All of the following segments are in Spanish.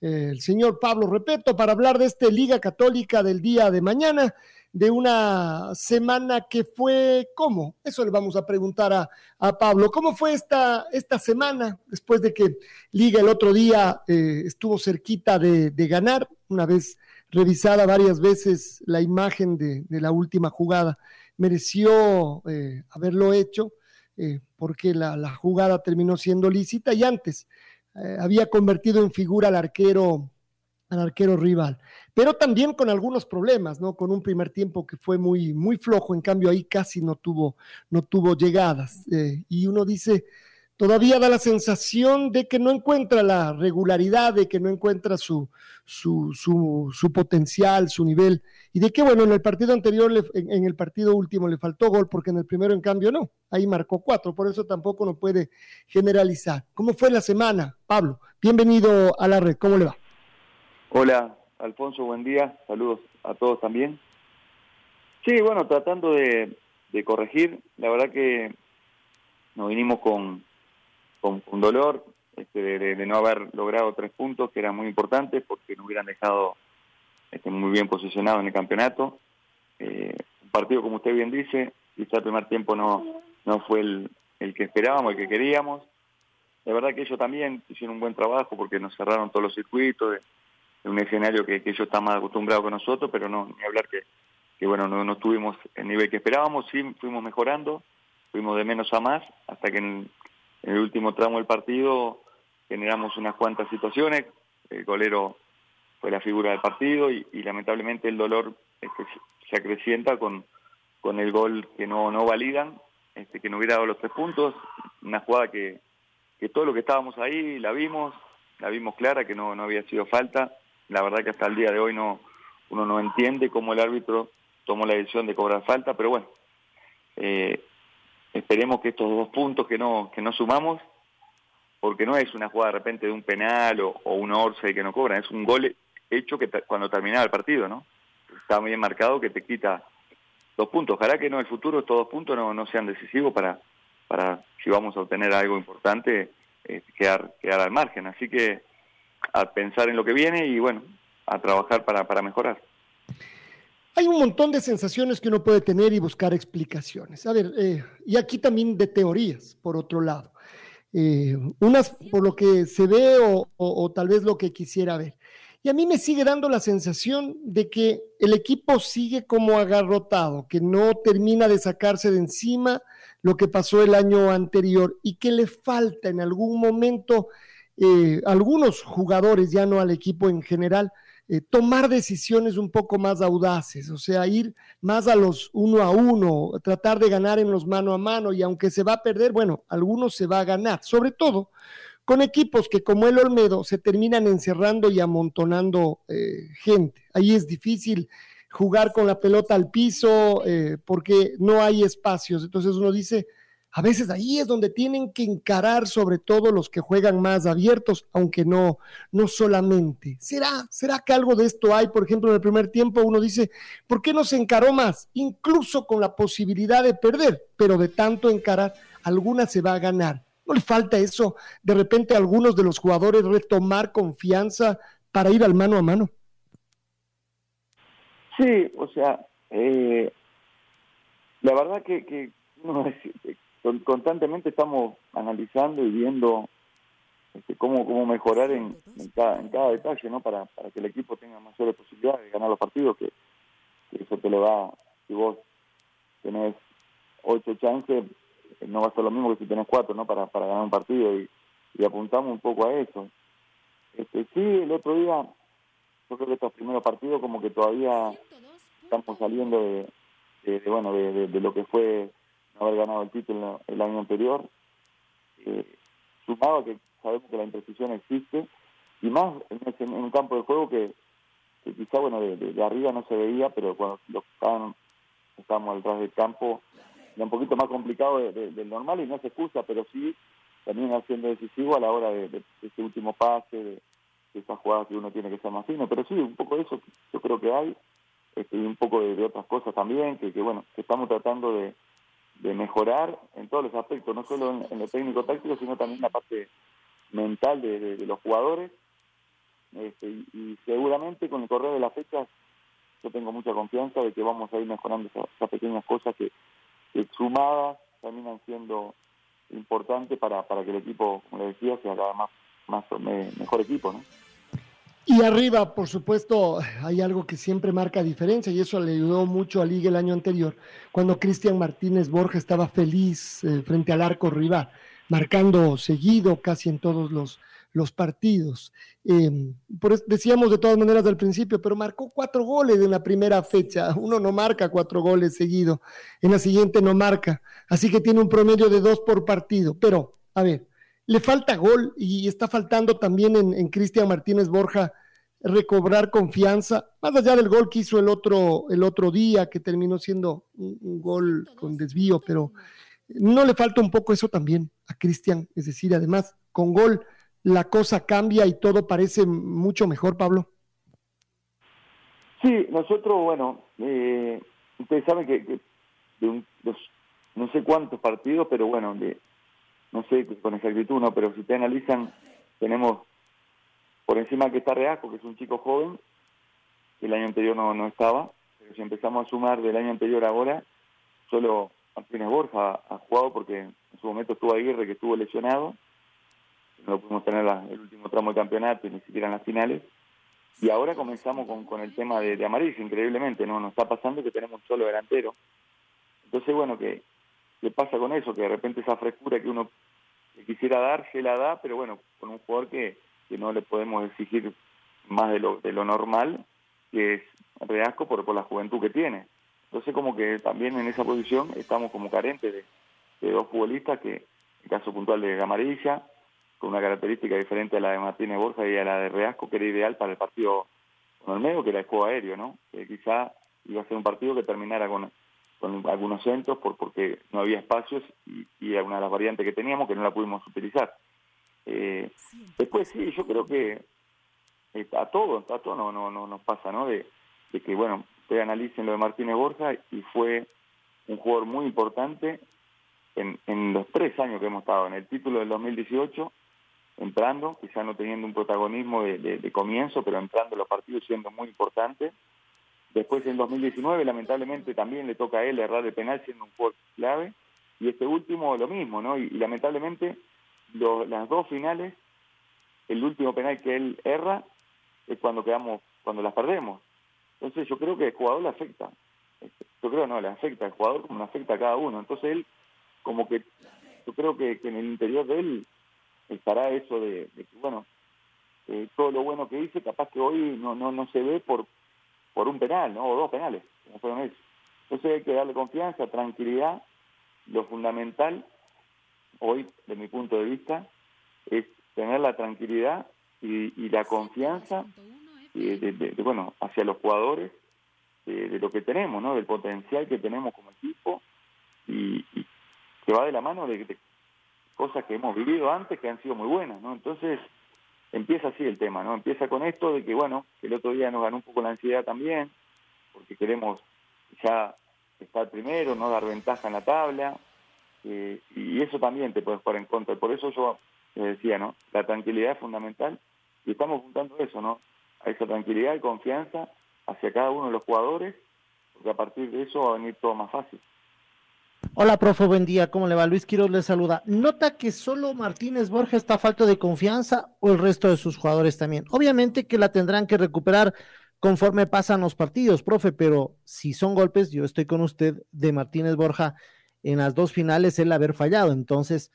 el señor Pablo Repeto para hablar de esta Liga Católica del día de mañana, de una semana que fue, ¿cómo? Eso le vamos a preguntar a, Pablo. ¿Cómo fue esta, esta semana después de que Liga el otro día eh, estuvo cerquita de, ganar, una vez revisada varias veces la imagen de, la última jugada? Mereció eh, haberlo hecho eh, porque la, la jugada terminó siendo lícita y antes eh, había convertido en figura al arquero, al arquero rival. Pero también con algunos problemas, ¿no? Con un primer tiempo que fue muy, muy flojo, en cambio ahí casi no tuvo, no tuvo llegadas. Eh, y uno dice, todavía da la sensación de que no encuentra la regularidad, de que no encuentra su, su, su, potencial, su nivel, y de que, bueno, en el partido anterior, en, el partido último le faltó gol, porque en el primero, en cambio, no, ahí marcó cuatro, por eso tampoco no puede generalizar. ¿Cómo fue la semana, Pablo? Bienvenido a la red, ¿cómo le va? Hola, Alfonso, buen día, saludos a todos también. Sí, bueno, tratando de, de corregir, la verdad que nos vinimos con con, dolor este, de, no haber logrado tres puntos, que eran muy importantes porque nos hubieran dejado este, muy bien posicionado en el campeonato. Eh, un partido, como usted bien dice, quizá el primer tiempo no, no fue el, el que esperábamos, el que queríamos. La verdad que ellos también hicieron un buen trabajo porque nos cerraron todos los circuitos de, un escenario que, ellos están más acostumbrados que nosotros, pero no, ni hablar que, que bueno, no, no tuvimos el nivel que esperábamos, sí fuimos mejorando, fuimos de menos a más, hasta que en el último tramo del partido generamos unas cuantas situaciones, el golero fue la figura del partido y, lamentablemente el dolor este, se acrecienta con, con el gol que no, no validan, este, que no hubiera dado los tres puntos, una jugada que, que todo lo que estábamos ahí la vimos, la vimos clara, que no, no había sido falta, la verdad que hasta el día de hoy no uno no entiende cómo el árbitro tomó la decisión de cobrar falta, pero bueno, eh, Esperemos que estos dos puntos que no, que no sumamos, porque no es una jugada de repente de un penal o, un orce que no cobran, es un gol hecho que cuando terminaba el partido, ¿no? Está muy bien marcado que te quita dos puntos. Ojalá que no el futuro estos dos puntos no, no sean decisivos para, para si vamos a obtener algo importante, eh, quedar, quedar al margen. Así que a pensar en lo que viene y bueno, a trabajar para, para mejorar. Hay un montón de sensaciones que uno puede tener y buscar explicaciones. A ver, eh, y aquí también de teorías, por otro lado. Eh, unas por lo que se ve o, tal vez lo que quisiera ver. Y a mí me sigue dando la sensación de que el equipo sigue como agarrotado, que no termina de sacarse de encima lo que pasó el año anterior y que le falta en algún momento eh, algunos jugadores, ya no al equipo en general, eh, tomar decisiones un poco más audaces, o sea, ir más a los uno a uno, tratar de ganar en los mano a mano y aunque se va a perder, bueno, algunos se va a ganar, sobre todo con equipos que como el Olmedo se terminan encerrando y amontonando eh, gente. Ahí es difícil jugar con la pelota al piso eh, porque no hay espacios. Entonces uno dice, a veces ahí es donde tienen que encarar sobre todo los que juegan más abiertos, aunque no, no solamente. ¿Será, ¿Será que algo de esto hay? Por ejemplo, en el primer tiempo uno dice, ¿por qué no se encaró más? Incluso con la posibilidad de perder, pero de tanto encarar, alguna se va a ganar. ¿No le falta eso de repente a algunos de los jugadores retomar confianza para ir al mano a mano? Sí, o sea, eh, la verdad que, que no, constantemente estamos analizando y viendo este, cómo, cómo mejorar en, cada, detalle, ¿no? Para, para que el equipo tenga mayores posibilidades de ganar los partidos, que, eso te lo da si vos tenés ocho chances, no va a ser lo mismo que si tenés cuatro, ¿no? Para, para ganar un partido y, apuntamos un poco a eso. Este, sí, el otro día, yo creo que estos primeros partidos como que todavía estamos saliendo de, bueno, de, lo que fue haber ganado el título el año anterior. Eh, sumado que sabemos que la imprecisión existe, y más en, un campo de juego que, quizá, bueno, de, arriba no se veía, pero cuando los estaban, estábamos del campo, era un poquito más complicado del normal y no se excusa, pero sí también haciendo decisivo a la hora de, ese último pase, de, esas jugadas que uno tiene que ser más fino, pero sí, un poco de eso yo creo que hay, este, y un poco de, otras cosas también, que, que bueno, que estamos tratando de, mejorar en todos los aspectos, no solo en, lo técnico-táctico, sino también en la parte mental de, los jugadores. Este, y, seguramente con el correo de las fechas yo tengo mucha confianza de que vamos a ir mejorando esas, pequeñas cosas que, sumadas terminan siendo importantes para, para que el equipo, como le decía, sea cada más, más mejor equipo. ¿no? Y arriba, por supuesto, hay algo que siempre marca diferencia y eso le ayudó mucho a Liga el año anterior, cuando Cristian Martínez Borja estaba feliz eh, frente al arco rival marcando seguido casi en todos los, partidos. Em, por decíamos de todas maneras al principio, pero marcó cuatro goles en la primera fecha. Uno no marca cuatro goles seguido, en la siguiente no marca. Así que tiene un promedio de dos por partido. Pero, a ver, le falta gol y está faltando también en, Cristian Martínez Borja recobrar confianza, más allá del gol que hizo el otro, el otro día, que terminó siendo un gol con desvío, pero ¿No le falta un poco eso también a Cristian? Es decir, además, con gol la cosa cambia y todo parece mucho mejor, Pablo. Sí, nosotros, bueno, eh, ustedes saben que, de no sé cuántos partidos, pero bueno, de, no sé con exactitud, no, pero si te analizan, tenemos por encima que está Reasco, que es un chico joven, el año anterior no, no estaba, pero si empezamos a sumar del año anterior ahora, solo Martínez Borja ha jugado porque en su momento estuvo Aguirre que estuvo lesionado, no pudimos tener el último tramo de campeonato y ni siquiera en las finales. Y ahora comenzamos con, con el tema de, de Amarillo, increíblemente, ¿no? Nos está pasando que tenemos un solo delantero. Entonces, bueno, ¿qué, ¿qué pasa con eso? Que de repente esa frescura que uno quisiera dar, se la da, pero bueno, con un jugador que, que no le podemos exigir más de lo, de lo normal, que es Reasco por, por la juventud que tiene. Entonces como que también en esa posición estamos como carentes de, dos futbolistas que, el caso puntual de Gamarilla, con una característica diferente a la de Martínez Borja y a la de Reasco, que era ideal para el partido con el medio, que era el juego aéreo, ¿no? Que quizá iba a ser un partido que terminara con, con algunos centros por, porque no había espacios y, y, una de las variantes que teníamos que no la pudimos utilizar. Eh, después sí, yo creo que eh, a todos, a todos no, no, no nos pasa, ¿no? De, de que, bueno, ustedes analicen lo de Martínez Borja y fue un jugador muy importante en, los tres años que hemos estado, en el título del 2018, entrando, quizá no teniendo un protagonismo de, comienzo, pero entrando en los partidos siendo muy importante. Después en 2019, lamentablemente, también le toca a él errar el penal siendo un jugador clave. Y este último lo mismo, ¿no? Y, lamentablemente, las dos finales, el último penal que él erra es cuando quedamos, cuando las perdemos. Entonces yo creo que el jugador le afecta. Yo creo no, le afecta al jugador como le afecta a cada uno. Entonces él, como que, yo creo que, en el interior de él estará eso de, que, bueno, todo lo bueno que hice, capaz que hoy no no no se ve por por un penal, ¿no? O dos penales, como fueron eso. Entonces hay que darle confianza, tranquilidad. Lo fundamental, hoy, de mi punto de vista, es tener la tranquilidad y, y la confianza de, bueno, hacia los jugadores, de, lo que tenemos, ¿no? Del potencial que tenemos como equipo y, que va de la mano de, cosas que hemos vivido antes que han sido muy buenas, ¿no? Entonces empieza así el tema, ¿no? Empieza con esto de que, bueno, el otro día nos ganó un poco la ansiedad también, porque queremos ya estar primero, no dar ventaja en la tabla, eh, y eso también te puede jugar en contra. Por eso yo les decía, ¿no? La tranquilidad es fundamental y estamos juntando eso, ¿no? a esa tranquilidad y confianza hacia cada uno de los jugadores, porque a partir de eso va a venir todo más fácil. Hola, profe, buen día. ¿Cómo le va? Luis Quiroz le saluda. ¿Nota que solo Martínez Borja está falta de confianza o el resto de sus jugadores también? Obviamente que la tendrán que recuperar conforme pasan los partidos, profe, pero si son golpes, yo estoy con usted de Martínez Borja en las dos finales el haber fallado. Entonces,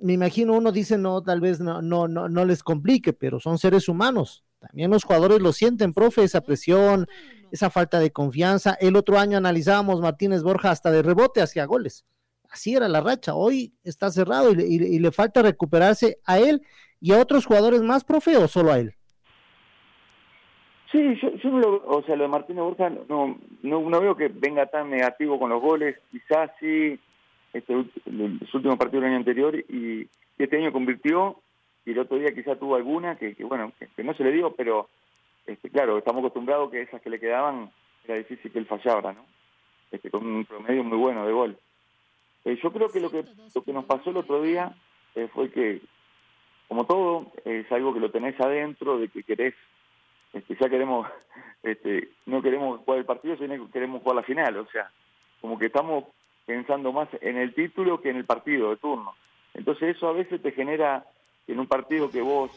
me imagino uno dice, no, tal vez no, no, no, no les complique, pero son seres humanos. También los jugadores lo sienten, profe, esa presión, esa falta de confianza. El otro año analizábamos Martínez Borja hasta de rebote hacia goles. Así era la racha. Hoy está cerrado y, le falta recuperarse a él y a otros jugadores más, profe, o solo a él. Sí, yo, yo no lo, o sea, lo de Martínez Borja no, no, no veo que venga tan negativo con los goles. Quizás sí, este, el, último partido del año anterior y, este año convirtió y el otro día quizá tuvo alguna que, bueno, que, no se le dio, pero este, claro, estamos acostumbrados que esas que le quedaban era difícil que él fallara, ¿no? Este, con un promedio muy bueno de gol. Eh, yo creo que lo que lo que nos pasó el otro día eh, fue que, como todo, es algo que lo tenés adentro, de que querés, este, ya queremos, este, no queremos jugar el partido, sino que queremos jugar la final, o sea, como que estamos pensando más en el título que en el partido de turno. Entonces eso a veces te genera en un partido que vos,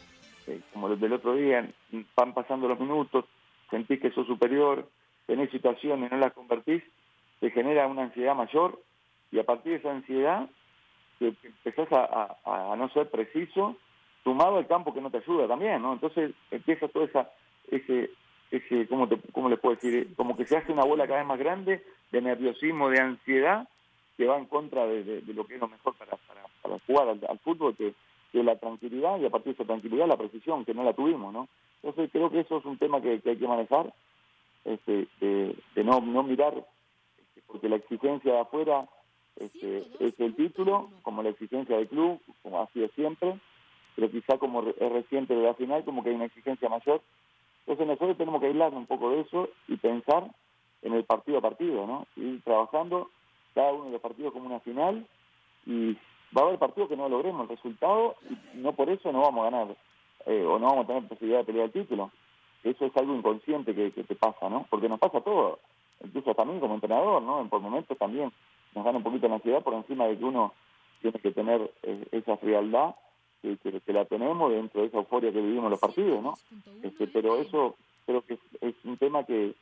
eh, como el del otro día, van pasando los minutos, sentís que sos superior, tenés situaciones, no las convertís, te genera una ansiedad mayor y a partir de esa ansiedad que, empezás a, no ser preciso, sumado al campo que no te ayuda también, ¿no? Entonces empieza todo esa, ese, ese ¿cómo, te, ¿cómo le puedo decir? Como que se hace una bola cada vez más grande de nerviosismo, de ansiedad, que va en contra de, lo que es lo mejor para, para, jugar al, fútbol, que, que, la tranquilidad y a partir de esa tranquilidad la precisión, que no la tuvimos, ¿no? Entonces creo que eso es un tema que, hay que manejar, este, de, no, no mirar, este, porque la exigencia de afuera este, es el título, como la exigencia del club, como ha sido siempre, pero quizá como es reciente de la final, como que hay una exigencia mayor. Entonces nosotros tenemos que aislar un poco de eso y pensar en el partido a partido, ¿no? Ir trabajando cada uno de los partidos como una final y va a haber partidos que no logremos el resultado y no por eso no vamos a ganar eh, o no vamos a tener posibilidad de pelear el título. Eso es algo inconsciente que, te pasa, ¿no? Porque nos pasa todo, incluso también como entrenador, ¿no? Por momentos también nos gana un poquito la ansiedad por encima de que uno tiene que tener eh, esa frialdad que, la tenemos dentro de esa euforia que vivimos los partidos, ¿no? Este, pero eso creo que es, un tema que,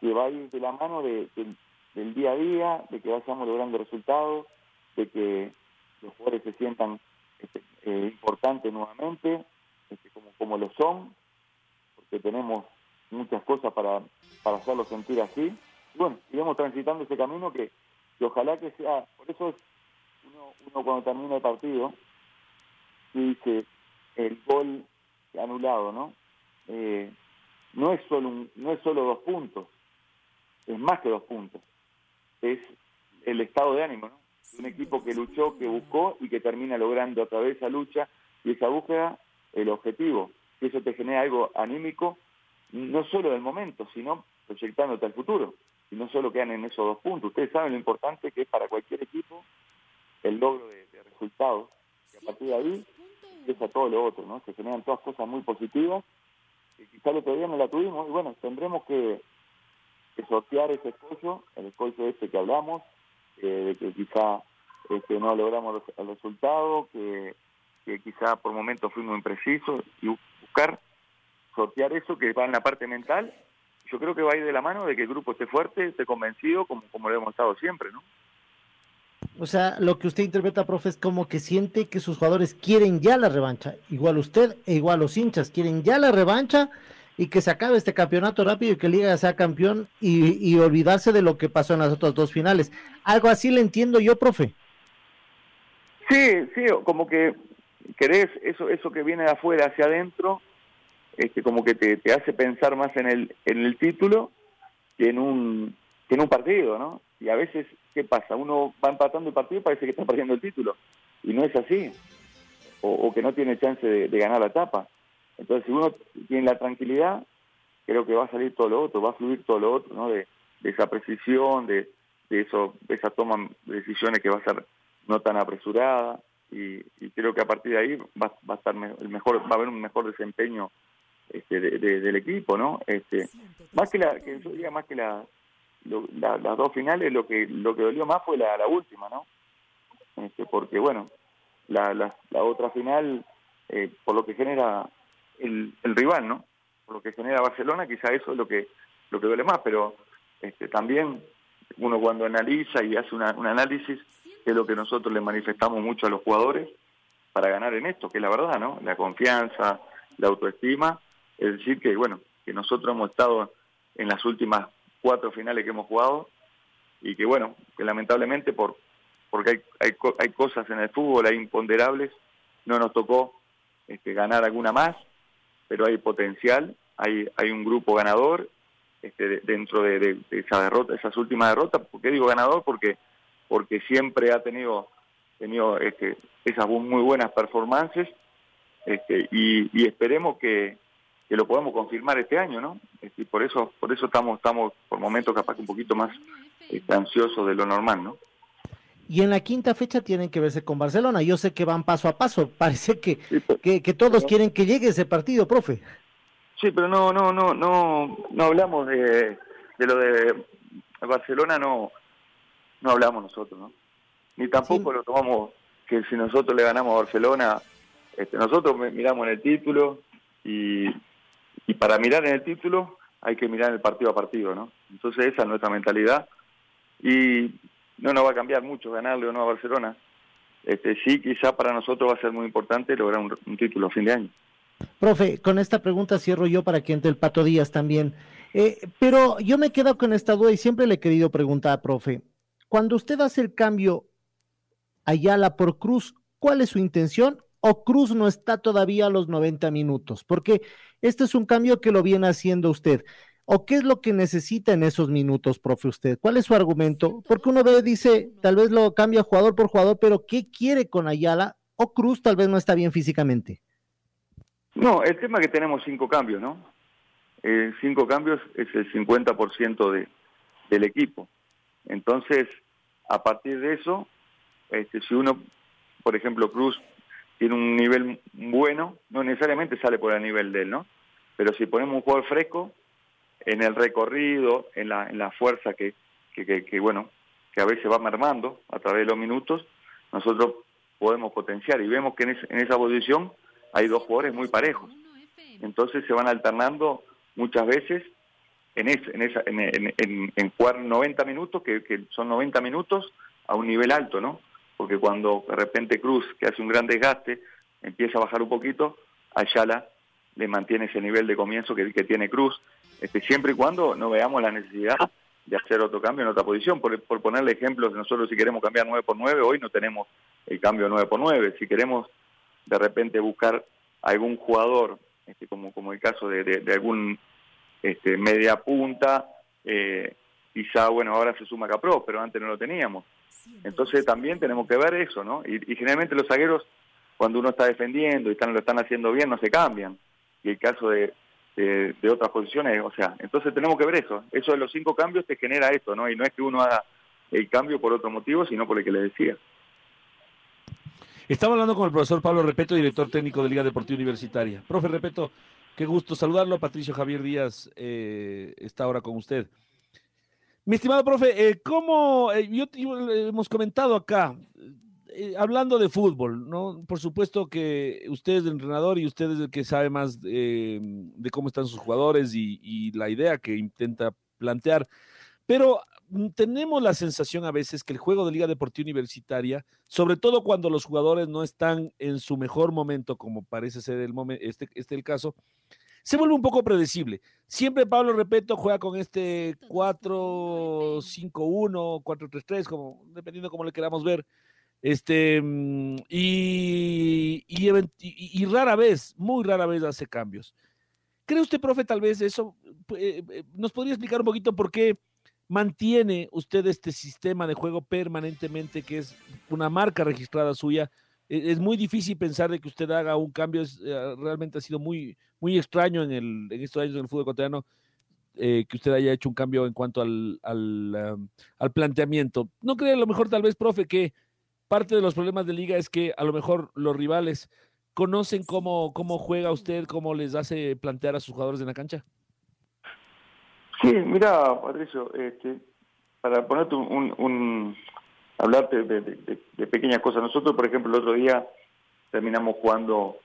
que va a ir de la mano de, del día a día, de que vayamos logrando resultados, de que los jugadores se sientan este, eh, importantes nuevamente, este, como, como lo son, porque tenemos muchas cosas para, para hacerlos sentir así. Y bueno, iremos transitando ese camino que, ojalá que sea, por eso uno, cuando termina el partido, dice el gol anulado, ¿no? Eh, no es solo un, no es solo dos puntos, es más que dos puntos es el estado de ánimo, ¿no? Un equipo que luchó, que buscó y que termina logrando a través de esa lucha y esa búsqueda el objetivo. Y eso te genera algo anímico, no solo del momento, sino proyectándote al futuro. Y no solo quedan en esos dos puntos. Ustedes saben lo importante que es para cualquier equipo el logro de, resultados. Y a partir de ahí empieza todo lo otro, ¿no? Se generan todas cosas muy positivas. Y quizá el otro día no la tuvimos. Y bueno, tendremos que que sortear ese escollo, el escollo este que hablamos, de que quizá este, no logramos el resultado, que, quizá por momentos fuimos imprecisos y buscar sortear eso que va en la parte mental. Yo creo que va a ir de la mano de que el grupo esté fuerte, esté convencido, como, como lo hemos estado siempre, ¿no? O sea, lo que usted interpreta, profe, es como que siente que sus jugadores quieren ya la revancha. Igual usted e igual los hinchas quieren ya la revancha y que se acabe este campeonato rápido y que Liga sea campeón y, olvidarse de lo que pasó en las otras dos finales. Algo así le entiendo yo, profe. Sí, sí, como que querés eso, eso que viene de afuera hacia adentro, este, como que te, hace pensar más en el, en el título que en un, que en un partido, ¿no? Y a veces, ¿qué pasa? Uno va empatando el partido y parece que está perdiendo el título. Y no es así. O, que no tiene chance de ganar la etapa. Entonces, si uno tiene la tranquilidad, creo que va a salir todo lo otro, va a fluir todo lo otro, ¿no? De, esa precisión, de, eso, de esa toma de decisiones que va a ser no tan apresurada, y, creo que a partir de ahí va, a estar el mejor, va a haber un mejor desempeño este, del equipo, ¿no? Este, más que la, que yo diría más que la, las dos finales, lo que lo que dolió más fue la, última, ¿no? Este, porque bueno, la, la, la otra final, eh, por lo que genera el, rival, ¿no? Por lo que genera Barcelona, quizá eso es lo que lo que duele más, pero este, también uno cuando analiza y hace una, un análisis, es lo que nosotros le manifestamos mucho a los jugadores para ganar en esto, que es la verdad, ¿no? La confianza, la autoestima, es decir que, bueno, que nosotros hemos estado en las últimas cuatro finales que hemos jugado y que, bueno, que lamentablemente por porque hay, hay, hay cosas en el fútbol, hay imponderables, no nos tocó este, ganar alguna más, pero hay potencial, hay, hay un grupo ganador este, dentro de, esa derrota, esas últimas derrotas. ¿Por qué digo ganador? Porque, porque siempre ha tenido, tenido este, esas muy buenas performances este, y, esperemos que, que, lo podamos confirmar este año, ¿no? Este, por eso, por eso estamos, estamos por momentos capaz un poquito más este, ansiosos de lo normal, ¿no? Y en la quinta fecha tienen que verse con Barcelona. Yo sé que van paso a paso. Parece que, que, todos quieren que llegue ese partido, profe. Sí, pero no, no, no, no, no hablamos de, de lo de Barcelona, no, no hablamos nosotros, ¿no? Ni tampoco lo tomamos que si nosotros le ganamos a Barcelona, este, nosotros miramos en el título y, y para mirar en el título hay que mirar el partido a partido, ¿no? Entonces esa es nuestra mentalidad y no nos va a cambiar mucho ganarle o no a Barcelona. Este, sí, quizá para nosotros va a ser muy importante lograr un, título a fin de año. Profe, con esta pregunta cierro yo para que entre el Pato Díaz también. Eh, pero yo me quedo con esta duda y siempre le he querido preguntar, profe, cuando usted hace el cambio Ayala por Cruz, ¿cuál es su intención? ¿O Cruz no está todavía a los 90 minutos? Porque este es un cambio que lo viene haciendo usted. ¿O qué es lo que necesita en esos minutos, profe, usted? ¿Cuál es su argumento? Porque uno ve, dice, tal vez lo cambia jugador por jugador, pero ¿qué quiere con Ayala? ¿O Cruz tal vez no está bien físicamente? No, el tema es que tenemos cinco cambios, ¿no? Eh, cinco cambios es el 50% de, del equipo. Entonces, a partir de eso, este, si uno, por ejemplo, Cruz tiene un nivel bueno, no necesariamente sale por el nivel de él, ¿no? Pero si ponemos un jugador fresco, en el recorrido, en la, en la fuerza que, que, bueno, que a veces va mermando a través de los minutos, nosotros podemos potenciar y vemos que en, en esa posición hay dos jugadores muy parejos. Entonces se van alternando muchas veces en, en, esa, en, en, en, jugar 90 minutos, que, que, son 90 minutos a un nivel alto, ¿no? Porque cuando de repente Cruz, que hace un gran desgaste, empieza a bajar un poquito, Ayala le mantiene ese nivel de comienzo que, que tiene Cruz este, siempre y cuando no veamos la necesidad de hacer otro cambio en otra posición. Por, por ponerle ejemplos, nosotros si queremos cambiar 9 por 9, hoy no tenemos el cambio 9 por 9. Si queremos de repente buscar algún jugador, este, como, como el caso de, de, algún este, media punta, eh, quizá, bueno, ahora se suma Capro, pero antes no lo teníamos. Entonces también tenemos que ver eso, ¿no? Y, generalmente los zagueros, cuando uno está defendiendo y están, lo están haciendo bien, no se cambian. Y el caso de, de, otras posiciones, o sea, entonces tenemos que ver eso, eso de los cinco cambios te genera eso, ¿no? Y no es que uno haga el cambio por otro motivo, sino por el que le decía. Estamos hablando con el profesor Pablo Repeto, director técnico de Liga Deportiva Universitaria. Profe Repeto, qué gusto saludarlo. Patricio Javier Díaz eh, está ahora con usted. Mi estimado profe, eh, ¿cómo, eh, hemos comentado acá, eh, hablando de fútbol, ¿no? Por supuesto que usted es el entrenador y usted es el que sabe más eh, de cómo están sus jugadores y, la idea que intenta plantear. Pero mm, tenemos la sensación a veces que el juego de Liga Deportiva Universitaria, sobre todo cuando los jugadores no están en su mejor momento, como parece ser el momento, este, este el caso, se vuelve un poco predecible. Siempre Pablo Repeto juega con este 4-5-1, 4-3-3, como, dependiendo cómo le queramos ver. Este, mm, y, y, rara vez, muy rara vez hace cambios. ¿Cree usted, profe, tal vez eso? Eh, eh, ¿Nos podría explicar un poquito por qué mantiene usted este sistema de juego permanentemente, que es una marca registrada suya? E, es muy difícil pensar de que usted haga un cambio, eh, realmente ha sido muy, muy extraño en, estos años en el fútbol ecuatoriano que usted haya hecho un cambio en cuanto al, al, al planteamiento. ¿No cree a lo mejor tal vez, profe, que parte de los problemas de liga es que a lo mejor los rivales conocen cómo, cómo juega usted, cómo les hace plantear a sus jugadores en la cancha. Sí, mira, Patricio, este, para ponerte un, un hablarte de, pequeñas cosas. Nosotros, por ejemplo, el otro día terminamos jugando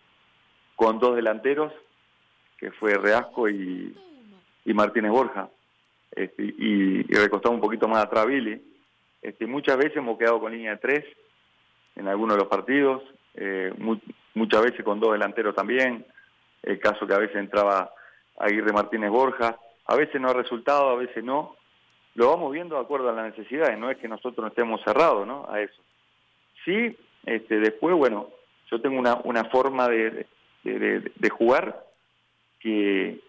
con dos delanteros, que fue Reasco y, y Martínez Borja. este, y, y recostado un poquito más atrás Billy. Este, muchas veces hemos quedado con línea de tres en algunos de los partidos, eh, muchas veces con dos delanteros también, el caso que a veces entraba Aguirre Martínez Borja, a veces no ha resultado, a veces no, lo vamos viendo de acuerdo a las necesidades, no es que nosotros no estemos cerrados ¿no? a eso. Sí, este, después, bueno, yo tengo una, una forma de, de, jugar que,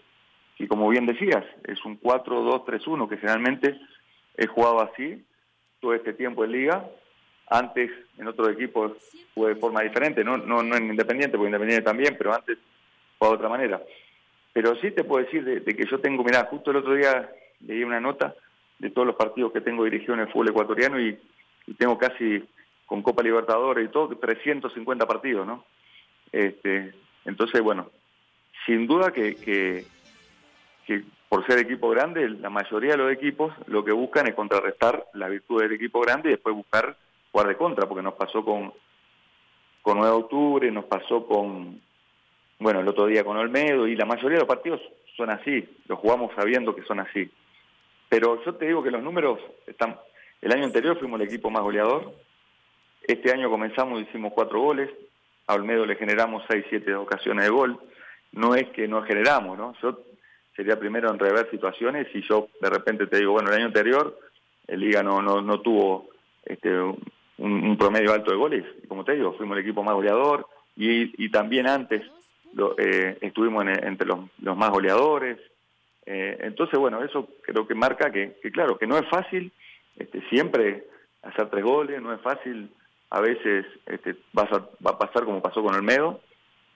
que, como bien decías, es un 4-2-3-1, que generalmente he jugado así todo este tiempo en liga. Antes en otros equipos jugué de forma diferente, no, no, no en Independiente, porque Independiente también, pero antes jugaba de otra manera. Pero sí te puedo decir de, que yo tengo, mirá, justo el otro día leí una nota de todos los partidos que tengo dirigido en el fútbol ecuatoriano y, tengo casi con Copa Libertadores y todo, 350 partidos, ¿no? Este, entonces, bueno, sin duda que, que, por ser equipo grande, la mayoría de los equipos lo que buscan es contrarrestar la virtud del equipo grande y después buscar jugar de contra, porque nos pasó con, con 9 de octubre, nos pasó con, bueno, el otro día con Olmedo, y la mayoría de los partidos son así, los jugamos sabiendo que son así. Pero yo te digo que los números están... El año anterior fuimos el equipo más goleador, este año comenzamos y hicimos cuatro goles, a Olmedo le generamos seis, siete ocasiones de gol, no es que no generamos, ¿no? Yo sería primero en rever situaciones y yo de repente te digo, bueno, el año anterior el Liga no, no, no tuvo este, un, promedio alto de goles, como te digo, fuimos el equipo más goleador y, también antes eh, estuvimos entre los, más goleadores. Eh, entonces, bueno, eso creo que marca que, claro, que no es fácil este, siempre hacer tres goles, no es fácil, a veces este, vas a, va a pasar como pasó con Olmedo,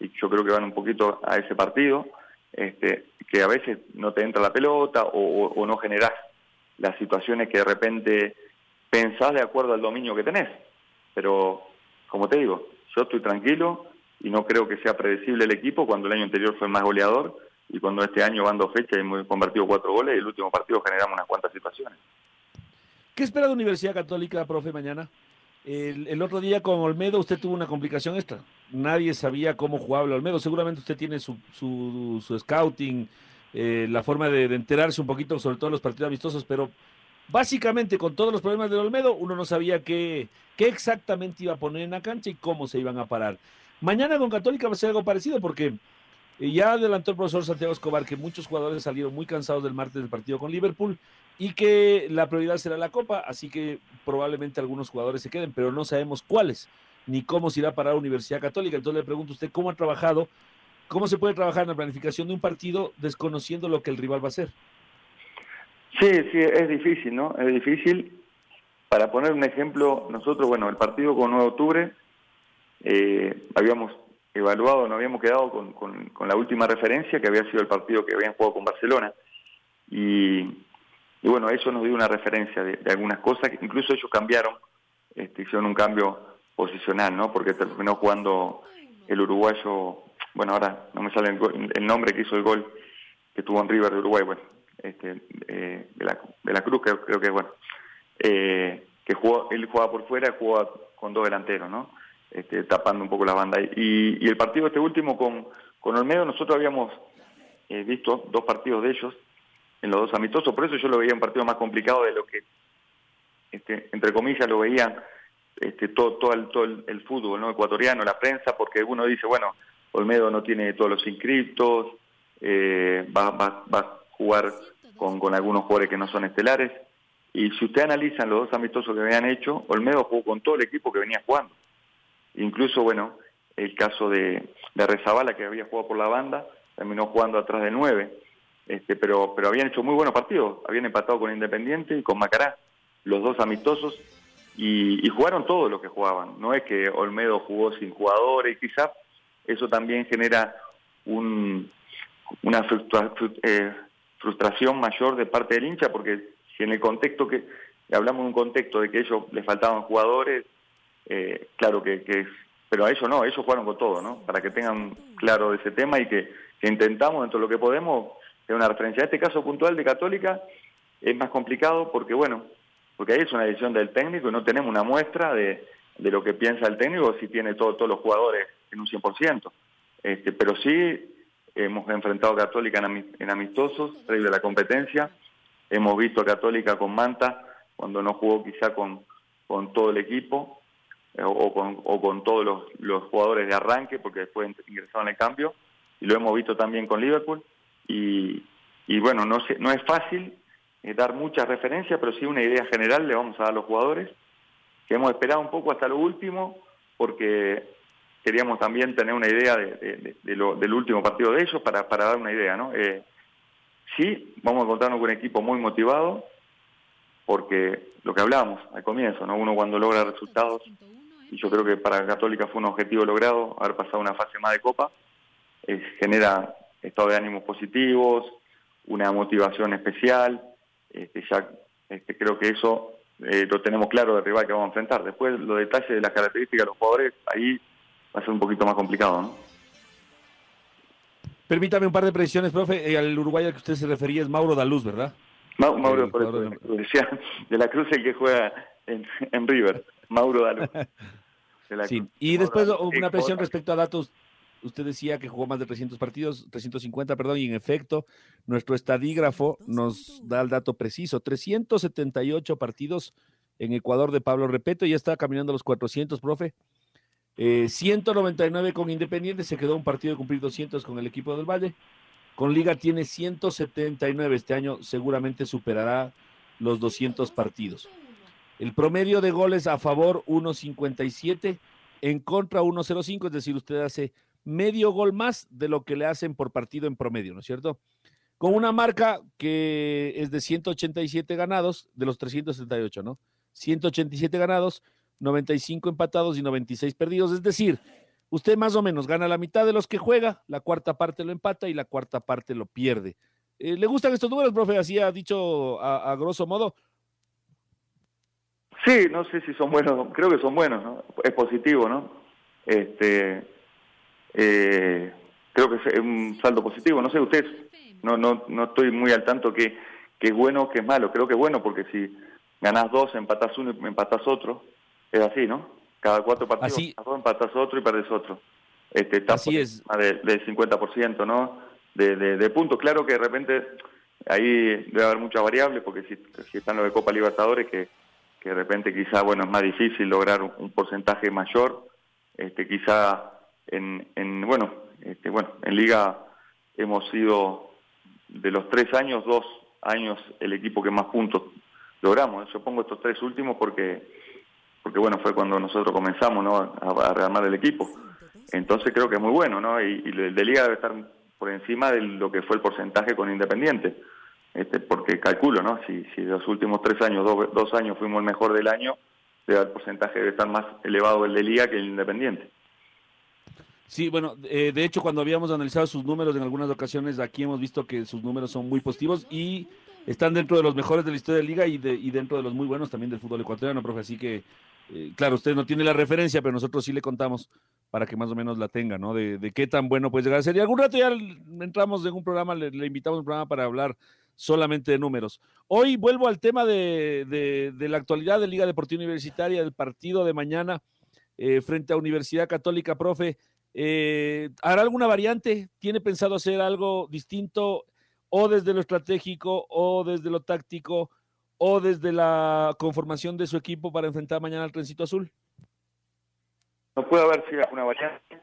y yo creo que van un poquito a ese partido, este, que a veces no te entra la pelota o, no generás las situaciones que de repente pensás de acuerdo al dominio que tenés. Pero, como te digo, yo estoy tranquilo, y no creo que sea predecible el equipo cuando el año anterior fue más goleador y cuando este año van dos fechas y hemos convertido cuatro goles y el último partido generamos unas cuantas situaciones. ¿Qué espera de Universidad Católica, profe, mañana? El, otro día con Olmedo usted tuvo una complicación extra. Nadie sabía cómo jugaba Olmedo. Seguramente usted tiene su, scouting, eh, la forma de, enterarse un poquito sobre todos los partidos amistosos, pero básicamente con todos los problemas del Olmedo, uno no sabía qué, qué exactamente iba a poner en la cancha y cómo se iban a parar. Mañana con Católica va a ser algo parecido porque eh, ya adelantó el profesor Santiago Escobar que muchos jugadores salieron muy cansados del martes del partido con Liverpool y que la prioridad será la Copa, así que probablemente algunos jugadores se queden, pero no sabemos cuáles ni cómo se irá a parar la Universidad Católica. Entonces le pregunto a usted cómo ha trabajado, cómo se puede trabajar en la planificación de un partido desconociendo lo que el rival va a hacer. Sí, sí, es difícil, ¿no? Es difícil. Para poner un ejemplo, nosotros, bueno, el partido con 9 de octubre, eh, habíamos evaluado, nos habíamos quedado con, con, la última referencia, que había sido el partido que habían jugado con Barcelona. Y, bueno, eso nos dio una referencia de, algunas cosas, que incluso ellos cambiaron, este, hicieron un cambio posicional, ¿no? Porque terminó jugando el uruguayo, bueno, ahora no me sale el, nombre que hizo el gol que tuvo en River de Uruguay, bueno, este, eh, de, la, de la Cruz, creo, creo que, bueno, eh, que jugó, él jugaba por fuera, jugaba con dos delanteros, ¿no? Este, tapando un poco la banda. Y, el partido este último con, con Olmedo, nosotros habíamos eh, visto dos partidos de ellos en los dos amistosos, por eso yo lo veía un partido más complicado de lo que, este, entre comillas, lo veían este, todo, todo, el, todo el, fútbol ¿no? ecuatoriano, la prensa, porque uno dice, bueno, Olmedo no tiene todos los inscriptos, eh, va, va, va jugar con, con algunos jugadores que no son estelares. Y si usted analiza los dos amistosos que habían hecho, Olmedo jugó con todo el equipo que venía jugando. Incluso, bueno, el caso de, de Rezabala, que había jugado por la banda, terminó jugando atrás de nueve. Este, pero, pero habían hecho muy buenos partidos, habían empatado con Independiente y con Macará, los dos amistosos, y, jugaron todos los que jugaban. No es que Olmedo jugó sin jugadores, quizás eso también genera un, una eh, frustración mayor de parte del hincha, porque si en el contexto que hablamos de un contexto de que ellos les faltaban jugadores, eh, claro que, que, pero a ellos no, ellos jugaron con todo, ¿no? Para que tengan claro ese tema y que, intentamos dentro de lo que podemos tener una referencia. Este caso puntual de Católica es más complicado porque, bueno, porque ahí es una decisión del técnico y no tenemos una muestra de, de lo que piensa el técnico si tiene todo, todos los jugadores en un 100%. Este, pero sí hemos enfrentado a Católica en, amistosos, previo a la competencia, hemos visto a Católica con Manta, cuando no jugó quizá con, con todo el equipo eh, o, con, o con todos los, los jugadores de arranque, porque después ingresaron el cambio, y lo hemos visto también con Liverpool. Y, y bueno, no, sé, no es fácil eh, dar muchas referencias, pero sí una idea general le vamos a dar a los jugadores, que hemos esperado un poco hasta lo último, porque queríamos también tener una idea de, lo, del último partido de ellos para, para dar una idea, ¿no? Eh, sí, vamos a encontrarnos con un equipo muy motivado, porque lo que hablábamos al comienzo, ¿no? Uno cuando logra resultados, y yo creo que para Católica fue un objetivo logrado, haber pasado una fase más de Copa, genera estado de ánimos positivos, una motivación especial, este, ya este, creo que eso eh, lo tenemos claro del rival que vamos a enfrentar. Después los detalles de las características de los jugadores, ahí va a ser un poquito más complicado, ¿no? Permítame un par de precisiones, profe. Eh, al uruguayo al que usted se refería es Mauro Daluz, ¿verdad? Mauro, por eso, decía, de la Cruz el que juega en, River, Mauro Daluz. sí. Y después una presión respecto a datos usted decía que jugó más de 300 partidos, 350, perdón, y en efecto, nuestro estadígrafo nos da el dato preciso, 378 partidos en Ecuador de Pablo Repeto, ya está caminando los 400, profe. 199 eh, con Independiente, se quedó un partido de cumplir 200 con el equipo del Valle. Con Liga tiene 179, este año seguramente superará los 200 partidos. El promedio de goles a favor 1.57, en contra 1.05, es decir, usted hace medio gol más de lo que le hacen por partido en promedio, ¿no es cierto? Con una marca que es de 187 ganados, de los 378, ¿no? 187 ganados, 95 empatados y 96 perdidos. Es decir, usted más o menos gana la mitad de los que juega, la cuarta parte lo empata y la cuarta parte lo pierde. Eh, ¿Le gustan estos números, profe? Así ha dicho a, a, grosso modo. Sí, no sé si son buenos, creo que son buenos, ¿no? Es positivo, ¿no? Este, eh, creo que es un saldo positivo. No sé, usted, no, no, no estoy muy al tanto que, que es bueno o que es malo. Creo que es bueno porque si ganás dos, empatás uno y empatás otro, es así, ¿no? Cada cuatro partidos, así, dos, empatás otro y perdés otro. Este, así es. del 50%, ¿no? De, de, de puntos. Claro que de repente ahí debe haber muchas variables porque si, si están los de Copa Libertadores que, que de repente quizá, bueno, es más difícil lograr un, un porcentaje mayor. Este, quizá en, bueno, este, bueno, en Liga hemos sido de los tres años, dos años el equipo que más puntos logramos. Yo pongo estos tres últimos porque, porque bueno, fue cuando nosotros comenzamos ¿no? a, rearmar el equipo. Entonces creo que es muy bueno, ¿no? Y, el de Liga debe estar por encima de lo que fue el porcentaje con Independiente. Este, porque calculo, ¿no? Si, si los últimos tres años, dos, dos años fuimos el mejor del año, el porcentaje debe estar más elevado el de Liga que el Independiente. Sí, bueno, eh, de hecho cuando habíamos analizado sus números en algunas ocasiones, aquí hemos visto que sus números son muy positivos y están dentro de los mejores de la historia de la liga y, de, y dentro de los muy buenos también del fútbol ecuatoriano, profe. Así que, eh, claro, usted no tiene la referencia, pero nosotros sí le contamos para que más o menos la tenga, ¿no? De, qué tan bueno puede llegar a ser. Y algún rato ya entramos en un programa, le, invitamos a un programa para hablar solamente de números. Hoy vuelvo al tema de, de, de la actualidad de Liga Deportiva Universitaria, del partido de mañana eh, frente a Universidad Católica, profe. Eh, ¿Hará alguna variante? ¿Tiene pensado hacer algo distinto o desde lo estratégico o desde lo táctico o desde la conformación de su equipo para enfrentar mañana al Trencito Azul? No puede haber sido alguna variante.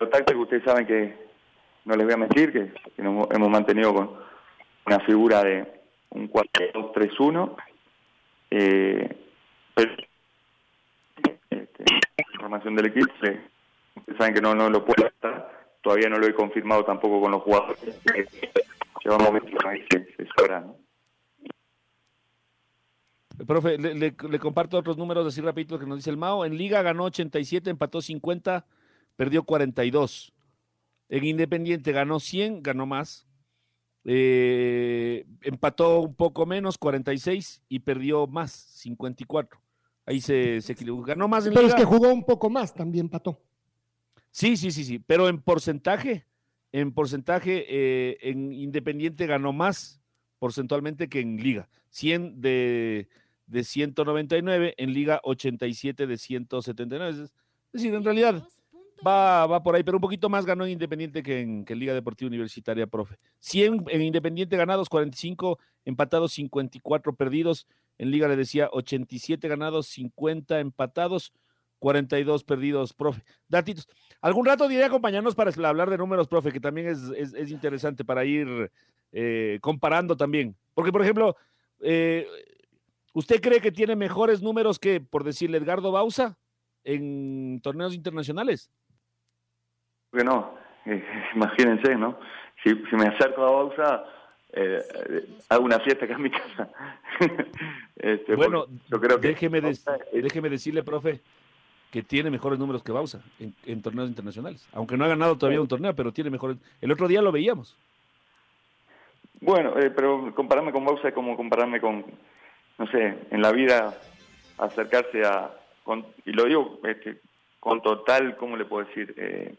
Lo táctico ustedes saben que no les voy a mentir, que, nos hemos mantenido con una figura de un 4-2-3-1. Eh, este, información del equipo, saben que no, no lo puedo estar, todavía no lo he confirmado tampoco con los jugadores, llevamos momentos ahí se, se ¿no? Profe, le, le, le, comparto otros números así rapidito que nos dice el Mao. En Liga ganó 87, empató 50, perdió 42. En Independiente ganó 100, ganó más. Eh, empató un poco menos, 46, y perdió más, 54. Ahí se, se equilibró. Ganó más en Pero es que jugó un poco más, también empató. Sí, sí, sí, sí. Pero en porcentaje, en porcentaje, eh, en Independiente ganó más porcentualmente que en Liga. 100 de, de 199, en Liga 87 de 179. Es decir, en realidad va, va por ahí, pero un poquito más ganó en Independiente que en, que en Liga Deportiva Universitaria, profe. 100 en Independiente ganados, 45 empatados, 54 perdidos. En Liga le decía 87 ganados, 50 empatados, 42 perdidos, profe. Datitos. Algún rato diré acompañarnos para hablar de números, profe, que también es, es, es interesante para ir eh, comparando también. Porque, por ejemplo, eh, ¿usted cree que tiene mejores números que, por decirle, Edgardo Bausa en torneos internacionales? Que no, eh, imagínense, ¿no? Si, si, me acerco a Bausa, eh, hago una fiesta acá en mi casa. este, bueno, yo creo que déjeme, de, déjeme decirle, profe, que tiene mejores números que Bausa en, en, torneos internacionales. Aunque no ha ganado todavía un torneo, pero tiene mejores. El otro día lo veíamos. Bueno, eh, pero compararme con Bausa es como compararme con, no sé, en la vida acercarse a, con, y lo digo este, con total, ¿cómo le puedo decir? Eh,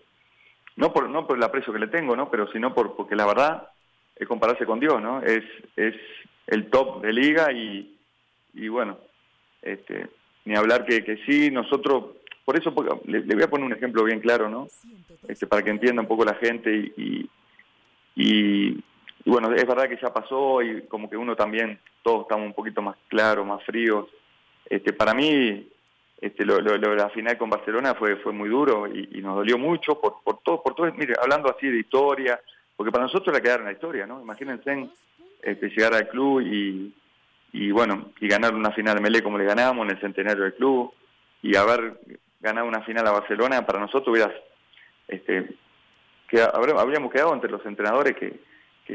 no por no por el aprecio que le tengo, ¿no? Pero sino por porque la verdad es compararse con Dios, ¿no? Es es el top de liga y, y bueno, este, ni hablar que, que sí, nosotros, por eso le, voy a poner un ejemplo bien claro, ¿no? Este, para que entienda un poco la gente y, y, bueno, es verdad que ya pasó y como que uno también, todos estamos un poquito más claros, más fríos. Este, para mí, este, lo, lo, lo, la final con Barcelona fue, fue muy duro y, y, nos dolió mucho por, por todo, por todo, mire, hablando así de historia, porque para nosotros era quedar en la historia, ¿no? Imagínense este, llegar al club y, y bueno, y ganar una final de Melé como le ganamos en el centenario del club y haber ganado una final a Barcelona, para nosotros hubiera, este, que habríamos quedado entre los entrenadores que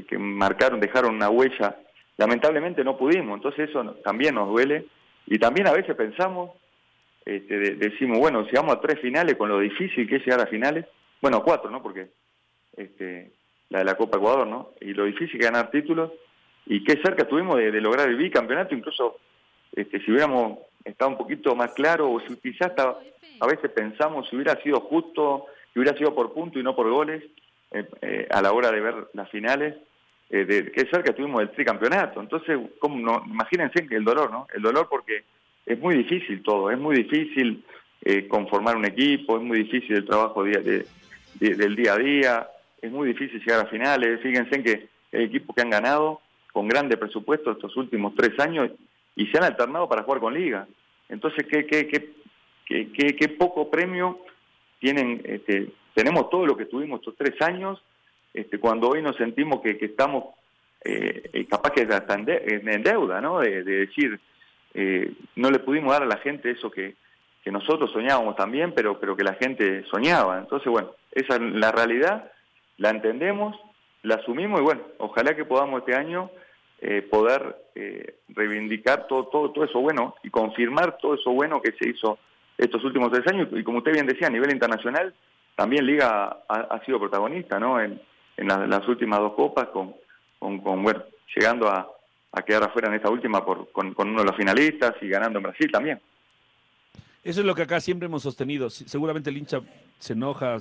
que, marcaron, dejaron una huella. Lamentablemente no pudimos, entonces eso también nos duele. Y también a veces pensamos, este, de, decimos, bueno, si vamos a tres finales con lo difícil que es llegar a finales, bueno, a cuatro, ¿no? Porque este, la de la Copa Ecuador, ¿no? Y lo difícil que ganar títulos, y qué cerca estuvimos de, de lograr el bicampeonato, incluso este, si hubiéramos estado un poquito más claro, o si quizás a veces pensamos si hubiera sido justo, si hubiera sido por punto y no por goles, eh, eh, a la hora de ver las finales, eh, de qué cerca tuvimos del tricampeonato. Entonces, ¿cómo no? imagínense el dolor, ¿no? El dolor porque es muy difícil todo, es muy difícil eh, conformar un equipo, es muy difícil el trabajo día, de, de, del día a día, es muy difícil llegar a finales. Fíjense en que el equipo que han ganado con grande presupuesto estos últimos tres años y se han alternado para jugar con liga. Entonces, qué, qué, qué, qué, qué poco premio tienen este, tenemos todo lo que tuvimos estos tres años, este, cuando hoy nos sentimos que, que estamos eh, eh capaz que hasta en, de, en deuda, ¿no? De, de decir, eh, no le pudimos dar a la gente eso que, que nosotros soñábamos también, pero, pero que la gente soñaba. Entonces, bueno, esa es la realidad, la entendemos, la asumimos y bueno, ojalá que podamos este año eh, poder eh, reivindicar todo, todo, todo eso bueno y confirmar todo eso bueno que se hizo estos últimos tres años. Y como usted bien decía, a nivel internacional, también Liga ha, sido protagonista, ¿no? En, en la, las últimas dos copas, con, con, bueno, llegando a, a, quedar afuera en esta última por, con, con, uno de los finalistas y ganando en Brasil también. Eso es lo que acá siempre hemos sostenido. Seguramente el hincha se enoja,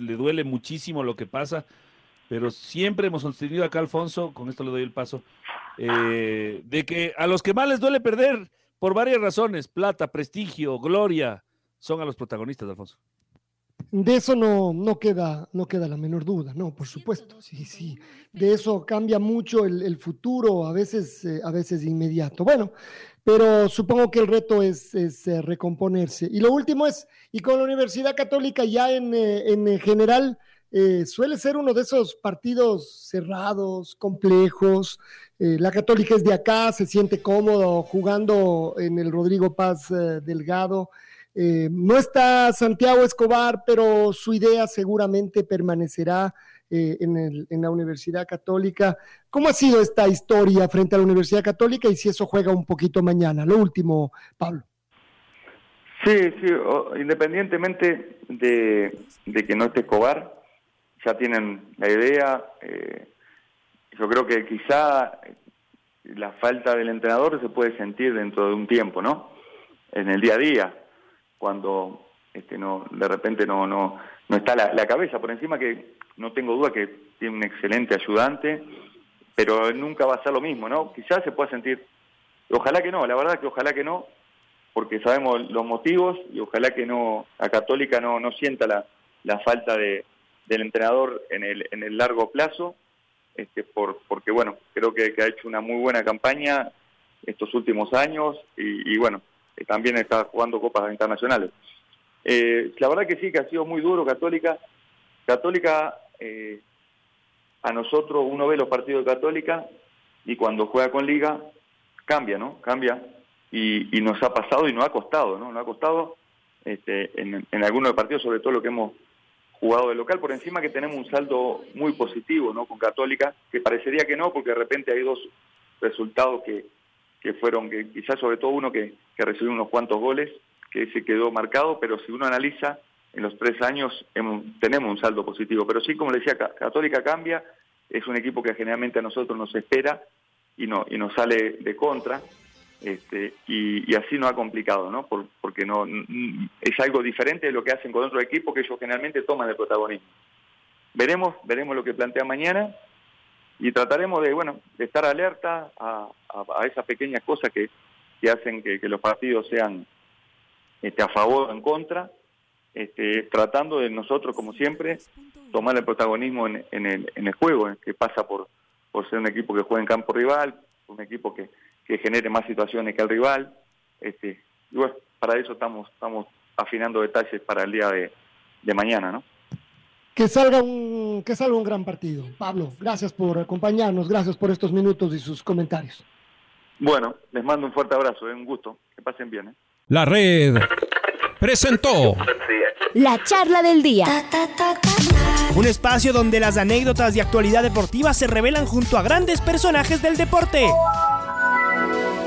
le duele muchísimo lo que pasa, pero siempre hemos sostenido acá, Alfonso, con esto le doy el paso, eh, de que a los que más les duele perder, por varias razones, plata, prestigio, gloria, son a los protagonistas, Alfonso. De eso no, no, queda, no queda la menor duda, no, por supuesto, sí, sí. De eso cambia mucho el, futuro, a veces, eh, a veces inmediato. Bueno, pero supongo que el reto es, es eh, recomponerse. Y lo último es, y con la Universidad Católica ya en, en general, eh, suele ser uno de esos partidos cerrados, complejos. Eh, la Católica es de acá, se siente cómodo jugando en el Rodrigo Paz eh, Delgado. No está Santiago Escobar, pero su idea seguramente permanecerá en, la Universidad Católica. ¿Cómo ha sido esta historia frente a la Universidad Católica y si eso juega un poquito mañana? Lo último, Pablo. Sí, sí, independientemente de, de, que no esté Escobar, ya tienen la idea. Eh, yo creo que quizá la falta del entrenador se puede sentir dentro de un tiempo, ¿no? En el día a día cuando este, no, de repente no, no, no está la, la, cabeza. Por encima que no tengo duda que tiene un excelente ayudante, pero nunca va a ser lo mismo, ¿no? Quizás se pueda sentir, ojalá que no, la verdad que ojalá que no, porque sabemos los motivos y ojalá que no, la católica no, no sienta la, la falta de, del entrenador en el, en el largo plazo, este, por, porque bueno, creo que, ha hecho una muy buena campaña estos últimos años y, bueno, eh, también está jugando copas internacionales. Eh, la verdad que sí, que ha sido muy duro Católica. Católica, eh, a nosotros uno ve los partidos de Católica y cuando juega con Liga cambia, ¿no? Cambia y, nos ha pasado y nos ha costado, ¿no? Nos ha costado este, en, en algunos partidos, sobre todo lo que hemos jugado de local, por encima que tenemos un saldo muy positivo ¿no? con Católica, que parecería que no, porque de repente hay dos resultados que, que fueron, que quizás sobre todo uno que, que recibió unos cuantos goles, que se quedó marcado, pero si uno analiza, en los tres años tenemos un saldo positivo. Pero sí, como le decía, Católica cambia, es un equipo que generalmente a nosotros nos espera y, no, y nos sale de contra. Este, y, así no ha complicado, ¿no? porque no es algo diferente de lo que hacen con otro equipo que ellos generalmente toman el protagonismo. Veremos, veremos lo que plantea mañana y trataremos de, bueno, de estar alerta a, esas pequeñas cosas que, hacen que, los partidos sean este, a favor o en contra, este, tratando de nosotros, como siempre, tomar el protagonismo en, el, en el juego, que pasa por, por ser un equipo que juega en campo rival, un equipo que, que genere más situaciones que el rival. Este, y bueno, para eso estamos, estamos afinando detalles para el día de, mañana, ¿no? Que salga, un, que salga un gran partido. Pablo, gracias por acompañarnos, gracias por estos minutos y sus comentarios. Bueno, les mando un fuerte abrazo, es un gusto, que pasen bien. ¿eh? La red presentó la charla del día. Un espacio donde las anécdotas de actualidad deportiva se revelan junto a grandes personajes del deporte.